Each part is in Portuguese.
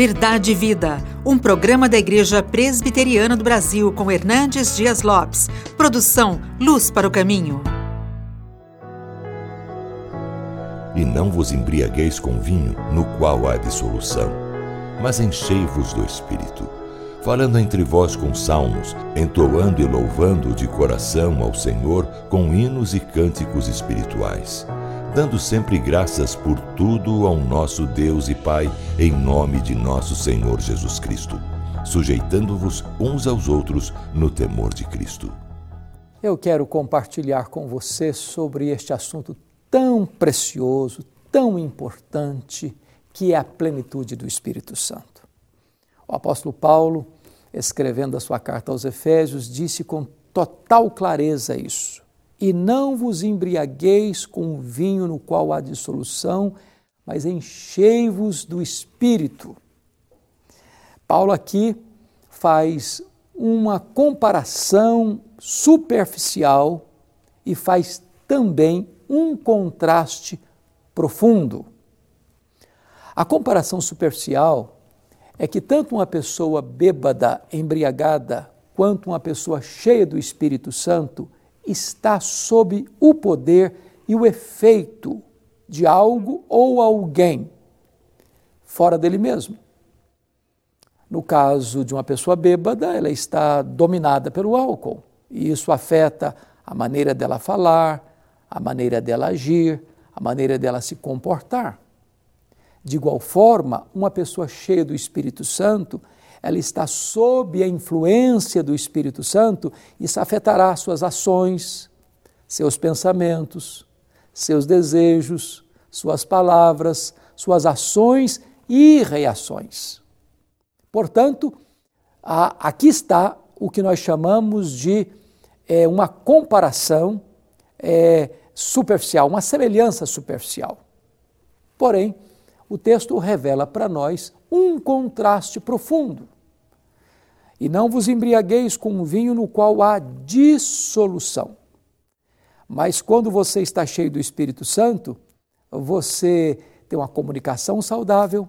Verdade e Vida, um programa da Igreja Presbiteriana do Brasil com Hernandes Dias Lopes. Produção Luz para o Caminho. E não vos embriagueis com vinho, no qual há dissolução, mas enchei-vos do Espírito, falando entre vós com salmos, entoando e louvando de coração ao Senhor com hinos e cânticos espirituais dando sempre graças por tudo ao nosso Deus e Pai, em nome de nosso Senhor Jesus Cristo, sujeitando-vos uns aos outros no temor de Cristo. Eu quero compartilhar com você sobre este assunto tão precioso, tão importante, que é a plenitude do Espírito Santo. O apóstolo Paulo, escrevendo a sua carta aos Efésios, disse com total clareza isso e não vos embriagueis com o vinho no qual há dissolução, mas enchei-vos do espírito. Paulo aqui faz uma comparação superficial e faz também um contraste profundo. A comparação superficial é que tanto uma pessoa bêbada, embriagada, quanto uma pessoa cheia do Espírito Santo está sob o poder e o efeito de algo ou alguém fora dele mesmo. No caso de uma pessoa bêbada, ela está dominada pelo álcool, e isso afeta a maneira dela falar, a maneira dela agir, a maneira dela se comportar. De igual forma, uma pessoa cheia do Espírito Santo, ela está sob a influência do Espírito Santo, isso afetará suas ações, seus pensamentos, seus desejos, suas palavras, suas ações e reações. Portanto, aqui está o que nós chamamos de é, uma comparação é, superficial, uma semelhança superficial. Porém, o texto revela para nós um contraste profundo. E não vos embriagueis com um vinho no qual há dissolução. Mas quando você está cheio do Espírito Santo, você tem uma comunicação saudável,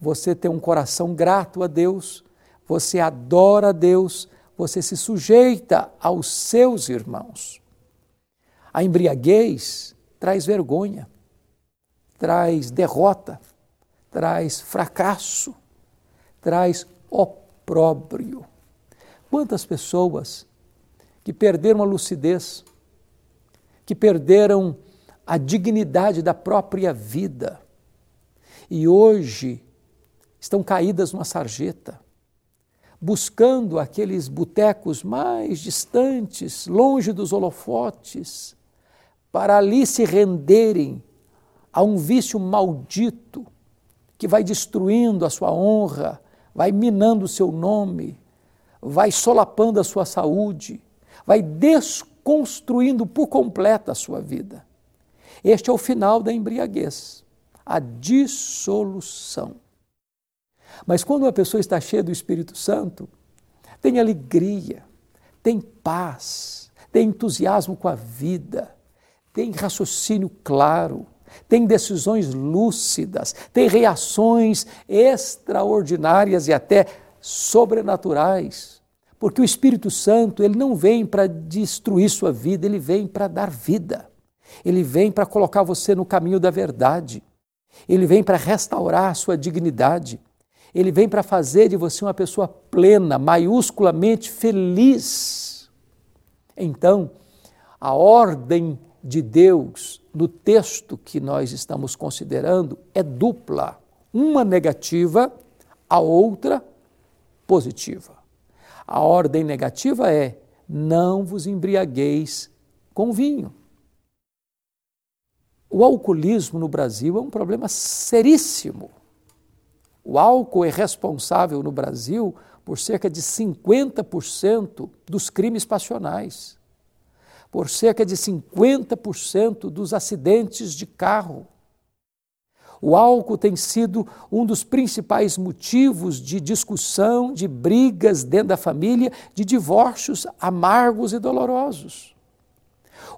você tem um coração grato a Deus, você adora a Deus, você se sujeita aos seus irmãos. A embriaguez traz vergonha traz derrota, traz fracasso, traz opróbrio. Quantas pessoas que perderam a lucidez, que perderam a dignidade da própria vida e hoje estão caídas numa sarjeta, buscando aqueles botecos mais distantes, longe dos holofotes, para ali se renderem a um vício maldito que vai destruindo a sua honra, vai minando o seu nome, vai solapando a sua saúde, vai desconstruindo por completo a sua vida. Este é o final da embriaguez, a dissolução. Mas quando uma pessoa está cheia do Espírito Santo, tem alegria, tem paz, tem entusiasmo com a vida, tem raciocínio claro, tem decisões lúcidas, tem reações extraordinárias e até sobrenaturais. Porque o Espírito Santo, ele não vem para destruir sua vida, ele vem para dar vida. Ele vem para colocar você no caminho da verdade. Ele vem para restaurar a sua dignidade. Ele vem para fazer de você uma pessoa plena, maiusculamente feliz. Então, a ordem de Deus no texto que nós estamos considerando é dupla. Uma negativa, a outra positiva. A ordem negativa é: não vos embriagueis com vinho. O alcoolismo no Brasil é um problema seríssimo. O álcool é responsável no Brasil por cerca de 50% dos crimes passionais por cerca de 50% dos acidentes de carro. O álcool tem sido um dos principais motivos de discussão, de brigas dentro da família, de divórcios amargos e dolorosos.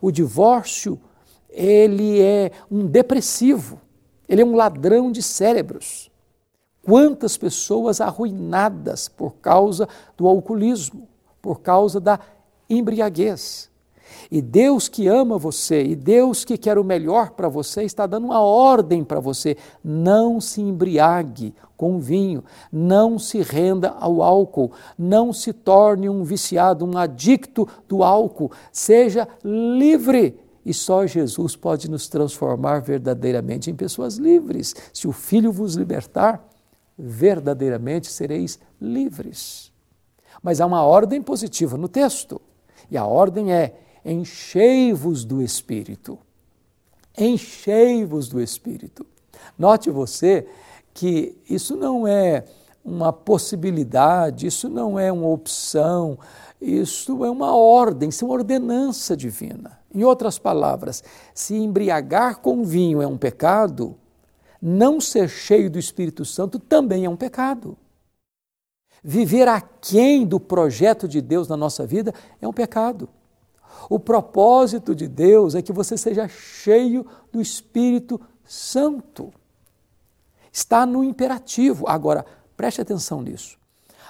O divórcio, ele é um depressivo, ele é um ladrão de cérebros. quantas pessoas arruinadas por causa do alcoolismo, por causa da embriaguez. E Deus que ama você, e Deus que quer o melhor para você, está dando uma ordem para você: não se embriague com vinho, não se renda ao álcool, não se torne um viciado, um adicto do álcool, seja livre. E só Jesus pode nos transformar verdadeiramente em pessoas livres. Se o Filho vos libertar, verdadeiramente sereis livres. Mas há uma ordem positiva no texto, e a ordem é: enchei-vos do Espírito. Enchei-vos do Espírito. Note você que isso não é uma possibilidade, isso não é uma opção, isso é uma ordem, isso é uma ordenança divina. Em outras palavras, se embriagar com vinho é um pecado, não ser cheio do Espírito Santo também é um pecado. Viver aquém do projeto de Deus na nossa vida é um pecado. O propósito de Deus é que você seja cheio do Espírito Santo. Está no imperativo. Agora, preste atenção nisso.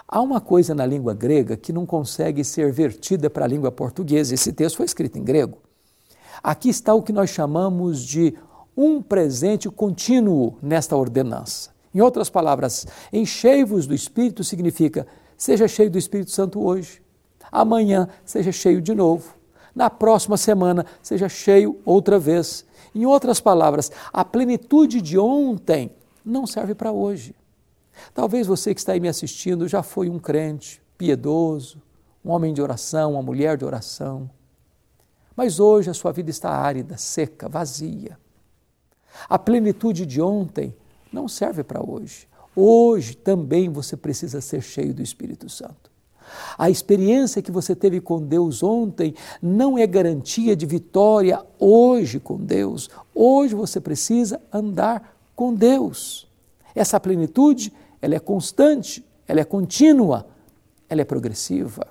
Há uma coisa na língua grega que não consegue ser vertida para a língua portuguesa. Esse texto foi escrito em grego. Aqui está o que nós chamamos de um presente contínuo nesta ordenança. Em outras palavras, enchei-vos do Espírito significa seja cheio do Espírito Santo hoje, amanhã seja cheio de novo, na próxima semana seja cheio outra vez. Em outras palavras, a plenitude de ontem não serve para hoje. Talvez você que está aí me assistindo já foi um crente piedoso, um homem de oração, uma mulher de oração. Mas hoje a sua vida está árida, seca, vazia. A plenitude de ontem não serve para hoje. Hoje também você precisa ser cheio do Espírito Santo. A experiência que você teve com Deus ontem não é garantia de vitória hoje com Deus. Hoje você precisa andar com Deus. Essa plenitude, ela é constante, ela é contínua, ela é progressiva.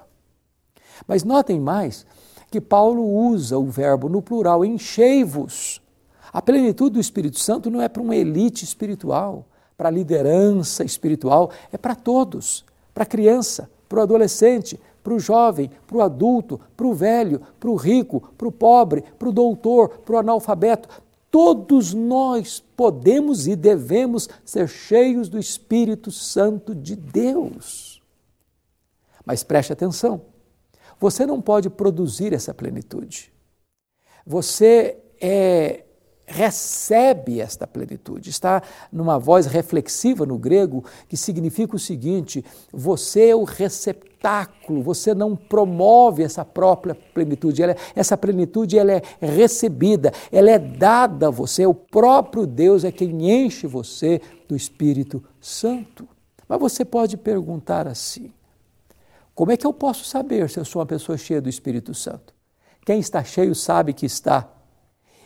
Mas notem mais que Paulo usa o verbo no plural, enchei-vos. A plenitude do Espírito Santo não é para uma elite espiritual, para a liderança espiritual, é para todos, para a criança, para o adolescente, para o jovem, para o adulto, para o velho, para o rico, para o pobre, para o doutor, para o analfabeto. Todos nós podemos e devemos ser cheios do Espírito Santo de Deus. Mas preste atenção, você não pode produzir essa plenitude. Você é recebe esta plenitude. Está numa voz reflexiva no grego que significa o seguinte: você é o receptáculo, você não promove essa própria plenitude. Ela, essa plenitude ela é recebida, ela é dada a você. O próprio Deus é quem enche você do Espírito Santo. Mas você pode perguntar assim: como é que eu posso saber se eu sou uma pessoa cheia do Espírito Santo? Quem está cheio sabe que está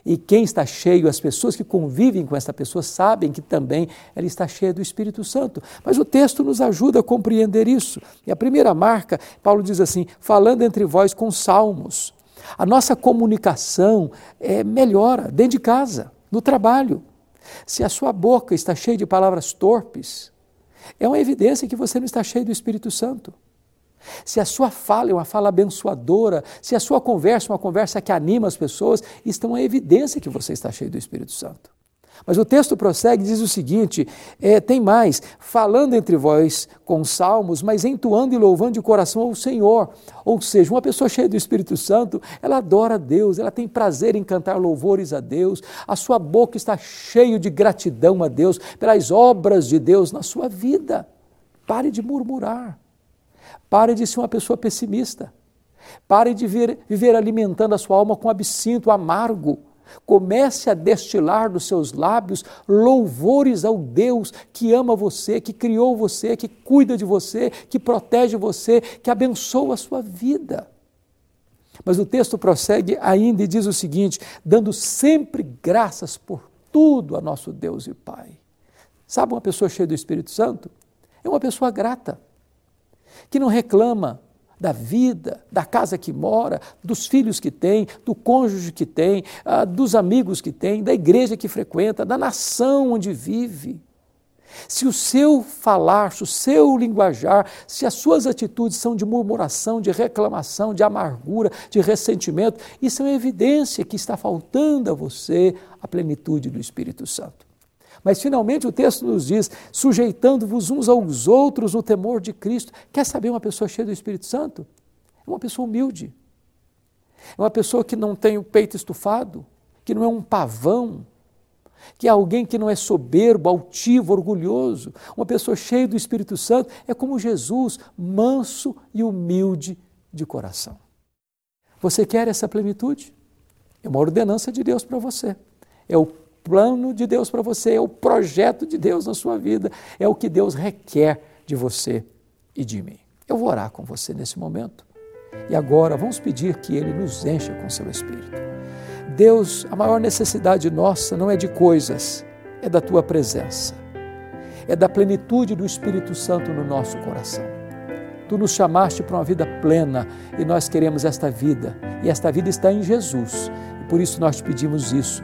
e quem está cheio, as pessoas que convivem com essa pessoa sabem que também ela está cheia do Espírito Santo. Mas o texto nos ajuda a compreender isso. E a primeira marca, Paulo diz assim: falando entre vós com salmos. A nossa comunicação é, melhora dentro de casa, no trabalho. Se a sua boca está cheia de palavras torpes, é uma evidência que você não está cheio do Espírito Santo. Se a sua fala é uma fala abençoadora, se a sua conversa é uma conversa que anima as pessoas, isso é uma evidência que você está cheio do Espírito Santo. Mas o texto prossegue diz o seguinte: é, tem mais, falando entre vós com salmos, mas entoando e louvando de coração ao Senhor. Ou seja, uma pessoa cheia do Espírito Santo, ela adora a Deus, ela tem prazer em cantar louvores a Deus, a sua boca está cheia de gratidão a Deus pelas obras de Deus na sua vida. Pare de murmurar. Pare de ser uma pessoa pessimista. Pare de viver, viver alimentando a sua alma com absinto amargo. Comece a destilar dos seus lábios louvores ao Deus que ama você, que criou você, que cuida de você, que protege você, que abençoa a sua vida. Mas o texto prossegue ainda e diz o seguinte: dando sempre graças por tudo a nosso Deus e Pai. Sabe uma pessoa cheia do Espírito Santo? É uma pessoa grata que não reclama da vida, da casa que mora, dos filhos que tem, do cônjuge que tem, ah, dos amigos que tem, da igreja que frequenta, da nação onde vive. Se o seu falar, se o seu linguajar, se as suas atitudes são de murmuração, de reclamação, de amargura, de ressentimento, isso é uma evidência que está faltando a você a plenitude do Espírito Santo. Mas finalmente o texto nos diz: sujeitando-vos uns aos outros no temor de Cristo. Quer saber uma pessoa cheia do Espírito Santo? É uma pessoa humilde. É uma pessoa que não tem o peito estufado, que não é um pavão, que é alguém que não é soberbo, altivo, orgulhoso. Uma pessoa cheia do Espírito Santo é como Jesus, manso e humilde de coração. Você quer essa plenitude? É uma ordenança de Deus para você. É o plano de Deus para você, é o projeto de Deus na sua vida, é o que Deus requer de você e de mim. Eu vou orar com você nesse momento. E agora vamos pedir que Ele nos encha com seu Espírito. Deus, a maior necessidade nossa não é de coisas, é da tua presença, é da plenitude do Espírito Santo no nosso coração. Tu nos chamaste para uma vida plena e nós queremos esta vida, e esta vida está em Jesus. E por isso nós te pedimos isso,